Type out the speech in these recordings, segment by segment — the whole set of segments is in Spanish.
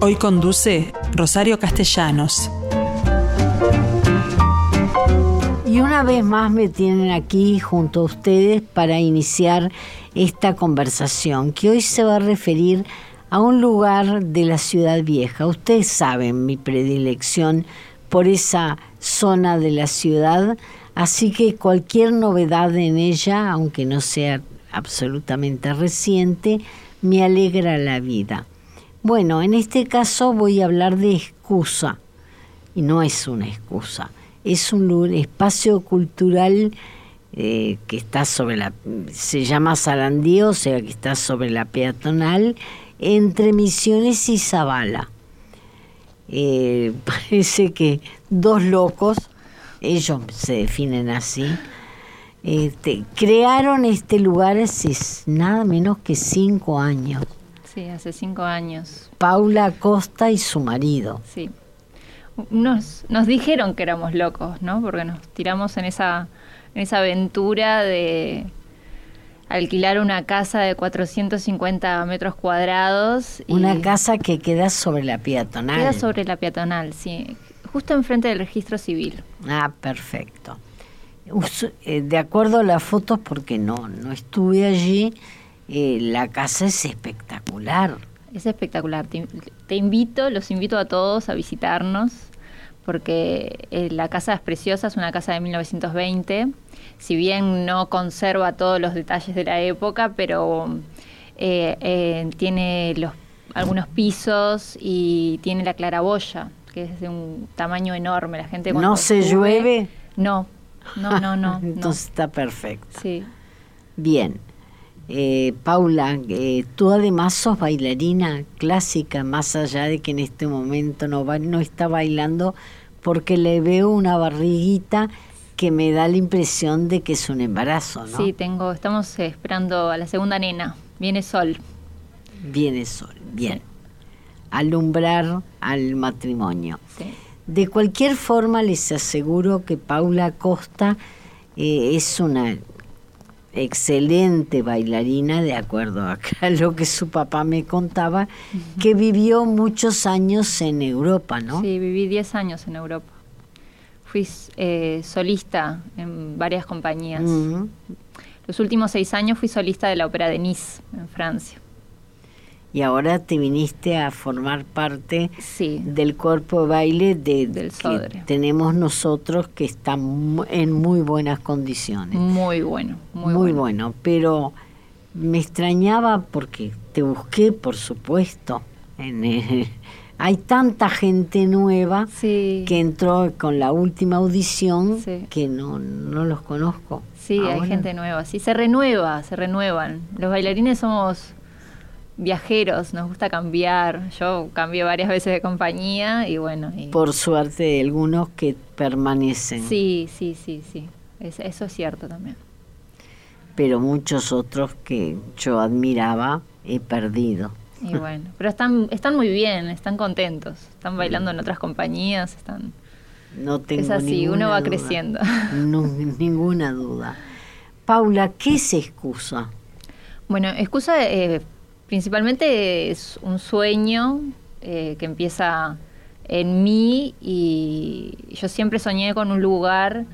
Hoy conduce Rosario Castellanos. Y una vez más me tienen aquí junto a ustedes para iniciar esta conversación que hoy se va a referir a un lugar de la ciudad vieja. Ustedes saben mi predilección por esa zona de la ciudad, así que cualquier novedad en ella, aunque no sea absolutamente reciente, me alegra la vida. Bueno, en este caso voy a hablar de excusa, y no es una excusa es un espacio cultural eh, que está sobre la, se llama Sarandío, o sea que está sobre la peatonal, entre Misiones y Zabala. Eh, parece que dos locos, ellos se definen así, este, crearon este lugar hace nada menos que cinco años. Sí, hace cinco años. Paula Costa y su marido. Sí nos, nos dijeron que éramos locos, ¿no? Porque nos tiramos en esa, en esa aventura de alquilar una casa de 450 metros cuadrados. una casa que queda sobre la peatonal. Queda sobre la peatonal, sí. Justo enfrente del registro civil. Ah, perfecto. Eh, de acuerdo a las fotos, porque no, no estuve allí, eh, la casa es espectacular. Es espectacular. Te, invito, los invito a todos a visitarnos porque eh, la casa es preciosa, es una casa de 1920. Si bien no conserva todos los detalles de la época, pero eh, tiene los, algunos pisos y tiene la claraboya, que es de un tamaño enorme. La gente ¿No se llueve? No, no, no, no. Entonces está perfecto. Sí. Bien. Eh, Paula, eh, tú además sos bailarina clásica, más allá de que en este momento no, no está bailando, porque le veo una barriguita que me da la impresión de que es un embarazo, ¿no? Sí, tengo, estamos esperando a la segunda nena. Viene Sol. Viene Sol, bien. Alumbrar al matrimonio. De cualquier forma, les aseguro que Paula Costa eh, es una excelente bailarina, de acuerdo a lo que su papá me contaba, que vivió muchos años en Europa, ¿no? Sí, viví 10 años en Europa. Fui eh, solista en varias compañías. Los últimos seis años fui solista de la ópera de Nice, en Francia y ahora te viniste a formar parte del cuerpo de baile de, del que tenemos nosotros que está en muy buenas condiciones. Muy bueno, muy, bueno. Pero me extrañaba porque te busqué, por supuesto. En, hay tanta gente nueva que entró con la última audición que no, no los conozco. Sí, hay gente nueva, sí, se renueva, se renuevan. Los bailarines somos viajeros, nos gusta cambiar. Yo cambié varias veces de compañía y bueno. Por suerte, algunos que permanecen. Sí, sí, sí, sí. eso es cierto también. Pero muchos otros que yo admiraba he perdido. Y bueno, pero están, están muy bien, están contentos, están bailando en otras compañías, están... No tengo es así, uno va creciendo. No, ninguna duda. Paula, ¿qué es excusa? Bueno, excusa eh, principalmente es un sueño eh, que empieza en mí y yo siempre soñé con un lugar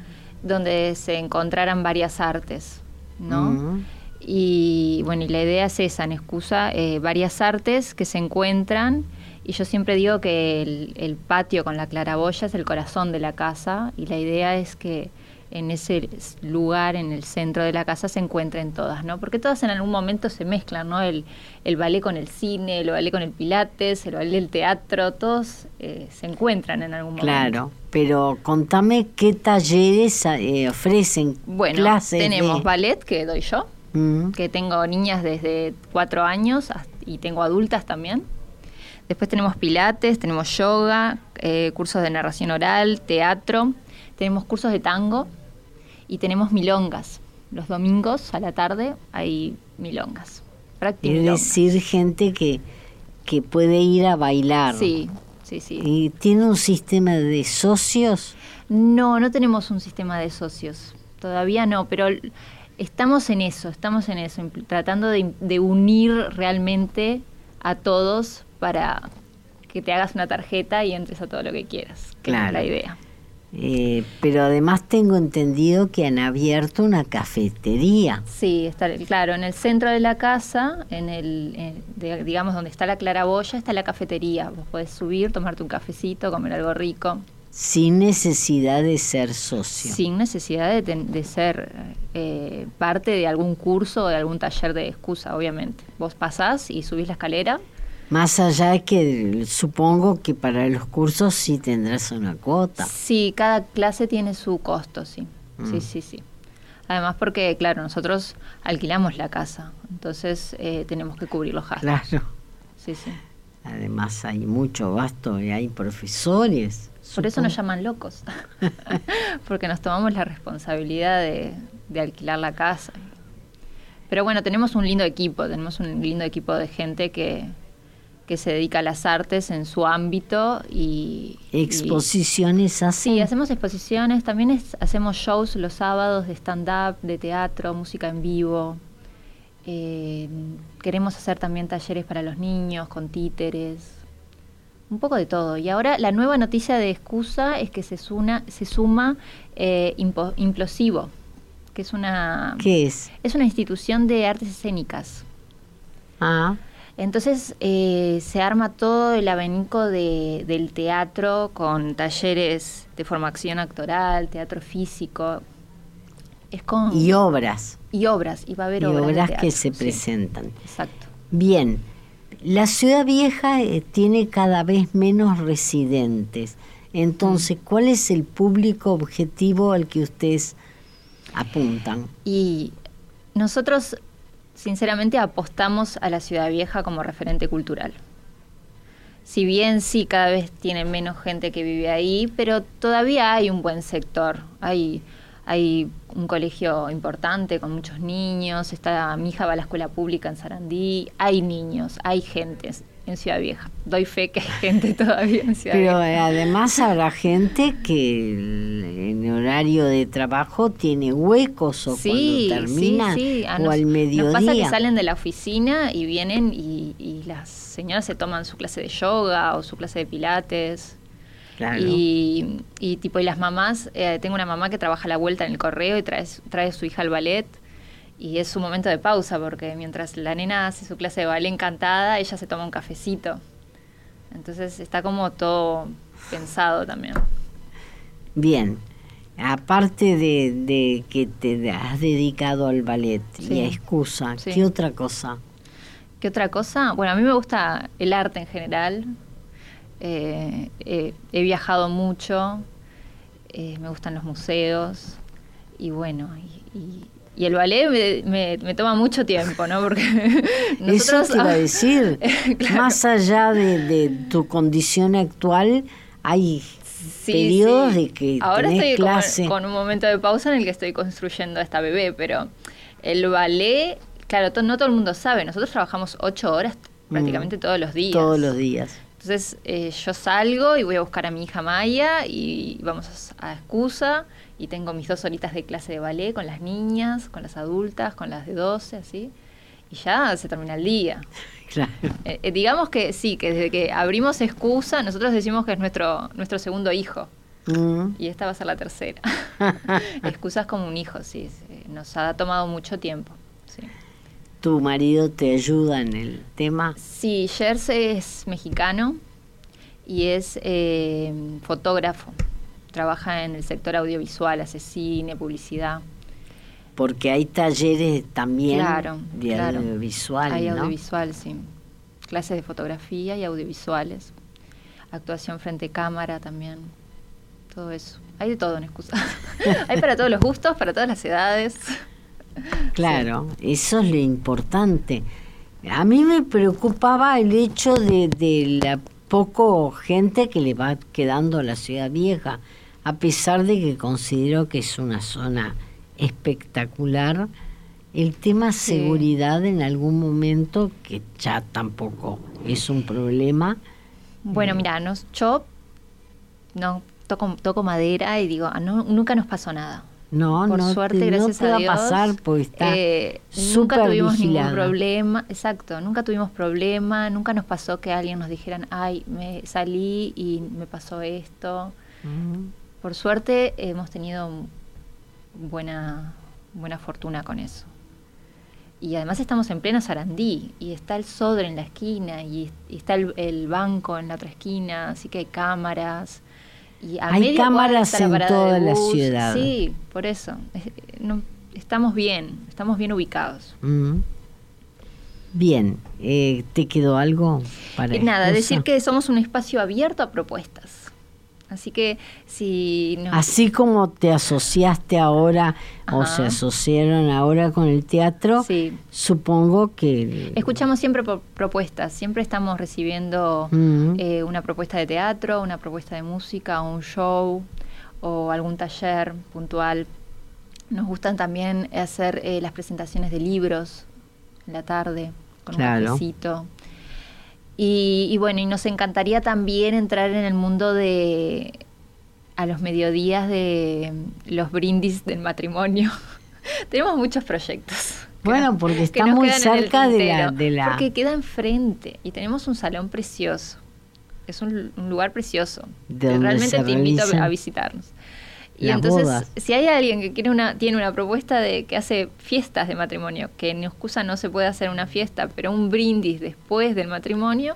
donde se encontraran varias artes, ¿no? Y bueno, y la idea es esa, en excusa, eh, varias artes que se encuentran y yo siempre digo que el, el patio con la claraboya es el corazón de la casa y la idea es que en ese lugar, en el centro de la casa, se encuentren todas, ¿no? Porque todas en algún momento se mezclan, ¿no? El, el ballet con el cine, el ballet con el pilates, el ballet del teatro, todos eh, se encuentran en algún momento. Claro, pero contame qué talleres eh, ofrecen. Bueno, tenemos ballet que doy yo, mm. que tengo niñas desde cuatro años y tengo adultas también. Después tenemos pilates, tenemos yoga, eh, cursos de narración oral, teatro, tenemos cursos de tango, y tenemos milongas. Los domingos a la tarde hay milongas. Es decir, gente que, que puede ir a bailar. Sí, sí, sí. ¿Y tiene un sistema de socios? No, no tenemos un sistema de socios. Todavía no, pero estamos en eso, estamos en eso, tratando de, unir realmente a todos para que te hagas una tarjeta y entres a todo lo que quieras. Que Claro. es la idea. Eh, pero además tengo entendido que han abierto una cafetería. Sí, está, claro, en el centro de la casa, en el, en- de- digamos donde está la claraboya, está la cafetería. Vos podés subir, tomarte un cafecito, comer algo rico, sin necesidad de ser socio. sin necesidad de, ten- de ser eh, parte de algún curso o de algún taller de excusa, obviamente. Vos pasás y subís la escalera. Más allá de que supongo que para los cursos sí tendrás una cuota. Sí, cada clase tiene su costo, sí. Mm. Sí, sí, sí. Además porque, claro, nosotros alquilamos la casa, entonces eh, tenemos que cubrir los gastos. Claro. Sí, sí. Además hay mucho gasto y hay profesores. Por eso nos llaman locos, porque nos tomamos la responsabilidad de, de alquilar la casa. Pero bueno, tenemos un lindo equipo, tenemos un lindo equipo de gente que, que se dedica a las artes en su ámbito y... y- Exposiciones así. Sí, hacemos exposiciones, también es- hacemos shows los sábados de stand-up, de teatro, música en vivo. Eh, queremos hacer también talleres para los niños con títeres, un poco de todo. Y ahora la nueva noticia de excusa es que se, suna- se suma eh, Impo- Implosivo, que es una, ¿Qué es? es una institución de artes escénicas. Ah, Entonces eh, se arma todo el abanico de, del teatro con talleres de formación actoral, teatro físico. Es con, y obras. y obras, y va a haber Y obras, que se sí, presentan. exacto. Bien, la ciudad vieja eh, tiene cada vez menos residentes. Entonces, ¿cuál es el público objetivo al que ustedes apuntan? Y nosotros, sinceramente, apostamos a la ciudad vieja como referente cultural. Si bien sí, cada vez tiene menos gente que vive ahí, pero todavía hay un buen sector. Hay, hay un colegio importante con muchos niños. Está, mi hija va a la escuela pública en Sarandí. Hay niños, hay gente en Ciudad Vieja. Doy fe que hay gente todavía en Ciudad Pero Vieja. eh, además habrá gente que en horario de trabajo tiene huecos o cuando termina sí, sí. A o nos- al mediodía. Nos pasa que salen de la oficina y vienen y, y las señoras se toman su clase de yoga o su clase de pilates. Claro. Y, y tipo, y las mamás, eh, tengo una mamá que trabaja a la vuelta en el correo y trae, trae a su hija al ballet. Y es su momento de pausa porque mientras la nena hace su clase de ballet encantada, ella se toma un cafecito. Entonces está como todo pensado también. Bien, aparte de, de que te has dedicado al ballet y a excusa, Sí. ¿qué otra cosa? ¿Qué otra cosa? Bueno, a mí me gusta el arte en general. Eh, eh, he viajado mucho. eh, me gustan los museos. Y bueno, y, y- y el ballet me, me- me toma mucho tiempo, ¿no? Porque Eso nosotros... te iba a decir. Claro. Más allá de, de tu condición actual, hay Sí, periodos sí. de que Ahora tenés estoy clase. con un momento de pausa en el que estoy construyendo a esta bebé, pero el ballet, claro, to- no todo el mundo sabe. Nosotros trabajamos ocho horas prácticamente todos los días. Mm. Todos los días. Entonces eh, yo salgo y voy a buscar a mi hija Maya y vamos a, a excusa y tengo mis dos horitas de clase de ballet con las niñas, con las adultas, con las de 12, así. Y ya se termina el día. Claro. Eh, eh, digamos que sí, que desde que abrimos excusa, nosotros decimos que es nuestro, nuestro segundo hijo. Mm. Y esta va a ser la tercera. Excusas como un hijo, sí. sí. Nos ha tomado mucho tiempo. Sí. ¿Tu marido te ayuda en el tema? Sí, Jers es mexicano y es eh, fotógrafo. Trabaja en el sector audiovisual, hace cine, publicidad. Porque hay talleres también Claro, de claro. audiovisual, Hay ¿no? audiovisual, sí. Clases de fotografía y audiovisuales. Actuación frente a cámara también. Todo eso. Hay de todo en excusa. Hay para todos los gustos, para todas las edades. Claro, eso es lo importante. A mí me preocupaba el hecho de, de la poco gente que le va quedando a la ciudad vieja, a pesar de que considero que es una zona espectacular. El tema Sí. seguridad en algún momento, que ya tampoco es un problema. Bueno, mira, nos, yo no toco, toco madera y digo, ah, no, nunca nos pasó nada. No, por no suerte, te, gracias no te a va Dios. a pasar porque está eh, nunca tuvimos ningún problema, exacto, nunca tuvimos problema, nunca nos pasó que alguien nos dijeran, ay, me salí y me pasó esto. Por suerte hemos tenido buena, buena fortuna con eso. Y además estamos en pleno Sarandí y está el Sodre en la esquina y, y está el, el banco en la otra esquina, así que hay cámaras. Y a Hay cámaras en toda la ciudad. Sí, por eso. Es- no- estamos bien, estamos bien ubicados. Mm. Bien, eh, ¿te quedó algo para Y nada, excusa? decir que somos un espacio abierto a propuestas. Así que si Así como te asociaste ahora o se asociaron ahora con el teatro, Sí. supongo que... Escuchamos siempre pro- propuestas, siempre estamos recibiendo eh, una propuesta de teatro, una propuesta de música, un show o algún taller puntual. Nos gustan también hacer eh, las presentaciones de libros en la tarde con Claro. un cafecito. Y, y bueno, y nos encantaría también entrar en el mundo de a los mediodías de los brindis del matrimonio. Tenemos muchos proyectos. Bueno, nos- porque que está muy cerca de la- de la- Porque queda enfrente y tenemos un salón precioso. Es un, un lugar precioso. Realmente te invito a visitarnos. Y las entonces, bodas. si hay alguien que quiere una, tiene una propuesta de que hace fiestas de matrimonio, que en Excusa no se puede hacer una fiesta, pero un brindis después del matrimonio,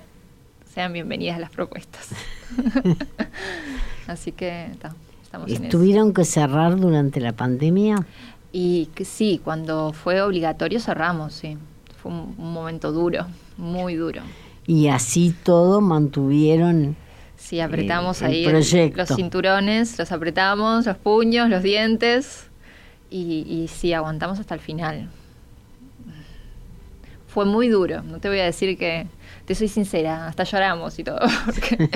sean bienvenidas las propuestas. Así que ta, estamos en eso. ¿Estuvieron que cerrar durante la pandemia? Y que sí, cuando fue obligatorio cerramos, sí. Fue un, un momento duro, muy duro. Y así todo mantuvieron... Sí, apretamos el ahí el- los cinturones, los apretamos, los puños, los dientes. Y, y sí, aguantamos hasta el final. Fue muy duro, no te voy a decir que, te soy sincera, hasta lloramos y todo. porque-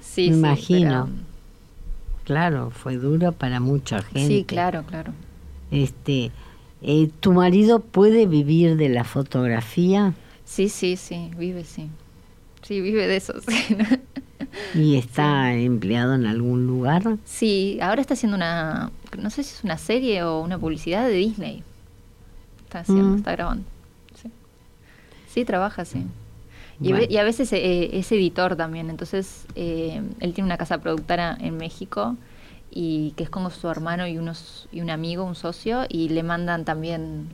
sí, Me sí, imagino. Claro, fue duro para mucha gente. sí, claro, claro. Este, eh, ¿Tu marido puede vivir de la fotografía Sí, sí, sí, vive, sí. Sí, vive de eso. sí. Y está empleado en algún lugar? Sí, ahora está haciendo una, no sé si es una serie o una publicidad de Disney. Está haciendo, Mm. está grabando. Sí, sí trabaja, sí. Y, Bueno. ve- y a veces eh, es editor también, entonces eh, él tiene una casa productora en México y que es con su hermano y unos y un amigo, un socio, y le mandan también,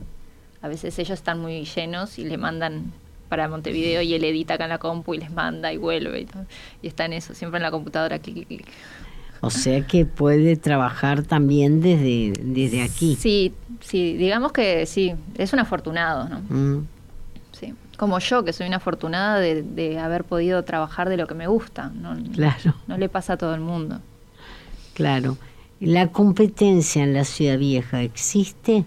a veces ellos están muy llenos y le mandan para Montevideo y él edita acá en la compu y les manda y vuelve y, todo. y está en eso, siempre en la computadora, clic, clic, clic. O sea que puede trabajar también desde, desde aquí. Sí, sí, digamos que sí, es un afortunado, ¿no? Mm, Sí. Como yo, que soy una afortunada de, de haber podido trabajar de lo que me gusta. No, Claro. no le pasa a todo el mundo. claro. ¿La competencia en la ciudad vieja existe?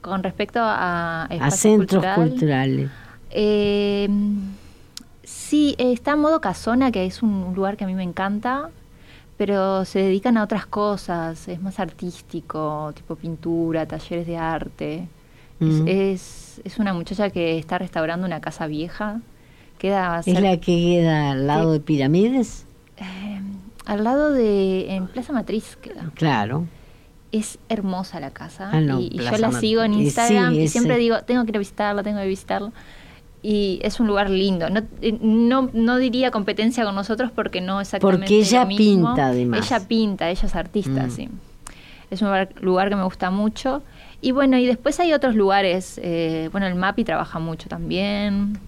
Con respecto a, A centros cultural, culturales. Eh, sí, está en modo Casona, que es un lugar que a mí me encanta, pero se dedican a otras cosas, es más artístico, tipo pintura, talleres de arte. Es- Mm. Es, es una muchacha que está restaurando una casa vieja. Queda ¿Es la que queda al lado de pirámides? eh, al lado de. en Plaza Matriz queda. Claro. Es hermosa la casa. Ah, no, y, y yo la Mat- sigo en sí, Instagram y siempre digo, tengo que ir a visitarla, tengo que visitarla. Y es un lugar lindo. No, eh, no, no diría competencia con nosotros porque no exactamente. Porque ella lo mismo. pinta, además. Ella pinta, ella es artista, Mm. sí. Es un lugar, que me gusta mucho. Y bueno, y después hay otros lugares. eh, bueno, el MAPI trabaja mucho también.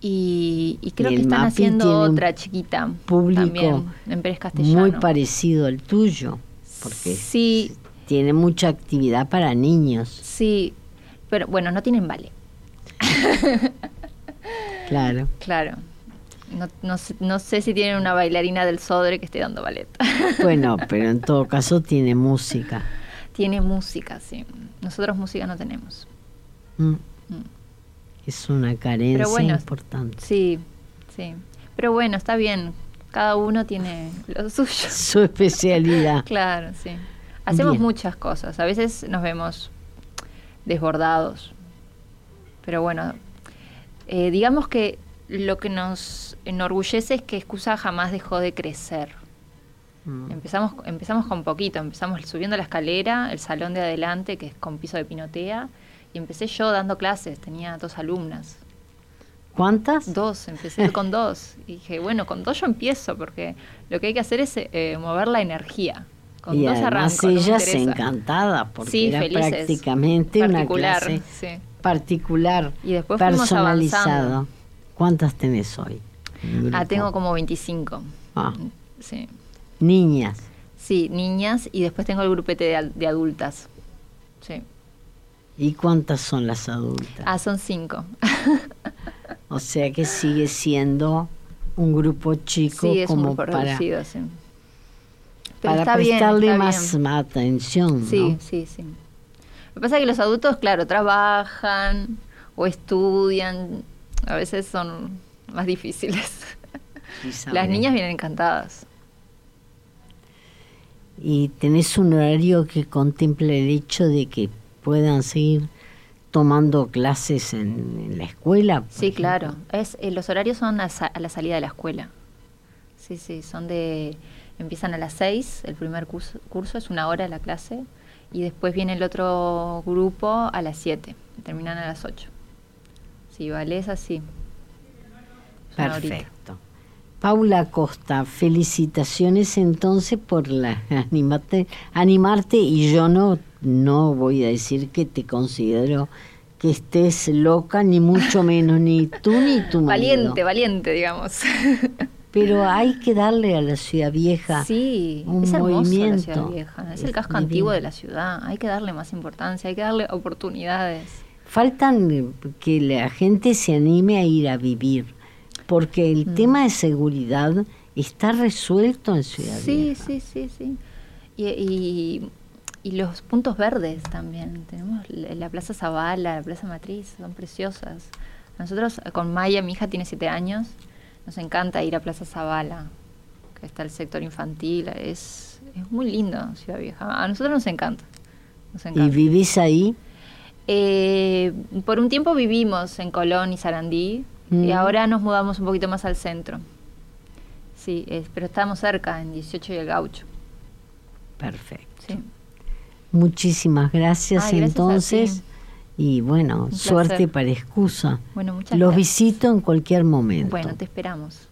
Y, y creo Y que están MAPI haciendo otra chiquita. público también, en Pérez Castellano. Muy parecido al tuyo. Porque Sí, tiene mucha actividad para niños. sí. Pero bueno, no tienen vale. Claro. Claro. No, no, sé, no sé si tienen una bailarina del Sodre que esté dando ballet. Bueno, pero en todo caso tiene música. Tiene música, sí. Nosotros música no tenemos. Mm. Mm. Es una carencia Pero bueno, importante. Sí, sí. Pero bueno, está bien. Cada uno tiene lo suyo. Su especialidad. Claro, sí. Hacemos Bien. muchas cosas. A veces nos vemos desbordados. Pero bueno, eh, digamos que lo que nos enorgullece es que Excusa jamás dejó de crecer. Mm. Empezamos, empezamos con poquito, empezamos subiendo la escalera, el salón de adelante, que es con piso de pinotea, y empecé yo dando clases, tenía dos alumnas. ¿Cuántas? Dos, empecé con dos. Y dije, bueno, con dos yo empiezo, porque lo que hay que hacer es eh, mover la energía. Con y dos además arranco, ellas encantada, porque Sí, era felices. prácticamente una clase sí. Particular, Y después personalizado. avanzando. ¿Cuántas tenés hoy? Ah, tengo como 25. Ah, Sí. niñas. Sí, niñas y después tengo el grupete de, al- de adultas. Sí. ¿Y cuántas son las adultas? Ah, son cinco. O sea que sigue siendo un grupo chico sí, es un como grupo para, reducido, sí. Pero para está bien, prestarle está más bien. atención. Sí, ¿no? sí, sí. Lo que pasa es que los adultos, claro, trabajan o estudian. A veces son más difíciles. Las niñas vienen encantadas. ¿Y tenés un horario que contempla el hecho de que puedan seguir tomando clases en, en la escuela? Sí, ejemplo? claro. Es, eh, los horarios son a, sa- a la salida de la escuela. Sí, sí, son de... Empiezan a las 6, el primer curso, curso es una hora la clase, y después viene el otro grupo a las 7, terminan a las 8. Sí, vale, es así. Perfecto. Paula Costa, felicitaciones entonces por la animarte, animarte y yo no no voy a decir que te considero que estés loca ni mucho menos ni tú ni tu marido. Valiente, valiente, digamos. Pero hay que darle a la ciudad vieja Sí, un es hermoso la ciudad movimiento. vieja, es el casco divino. antiguo de la ciudad, hay que darle más importancia, hay que darle oportunidades. Faltan eh, que la gente se anime a ir a vivir, porque el Mm. tema de seguridad está resuelto en Ciudad Sí, Vieja. sí, sí, sí. Y, y, y los puntos verdes también. Tenemos la la Plaza Zavala, la Plaza Matriz, son preciosas. Nosotros con Maya, mi hija tiene siete años, nos encanta ir a Plaza Zavala, que está el sector infantil, es, es muy lindo Ciudad Vieja. A nosotros nos encanta. Nos ¿Y vivís ahí? Eh, por un tiempo vivimos en Colón y Sarandí Mm. y ahora nos mudamos un poquito más al centro. Sí, es- pero estamos cerca, en 18 y el Gaucho. Perfecto. Sí. Muchísimas gracias Ay, gracias entonces y bueno, suerte para excusa. Los visito en cualquier momento. Bueno, te esperamos.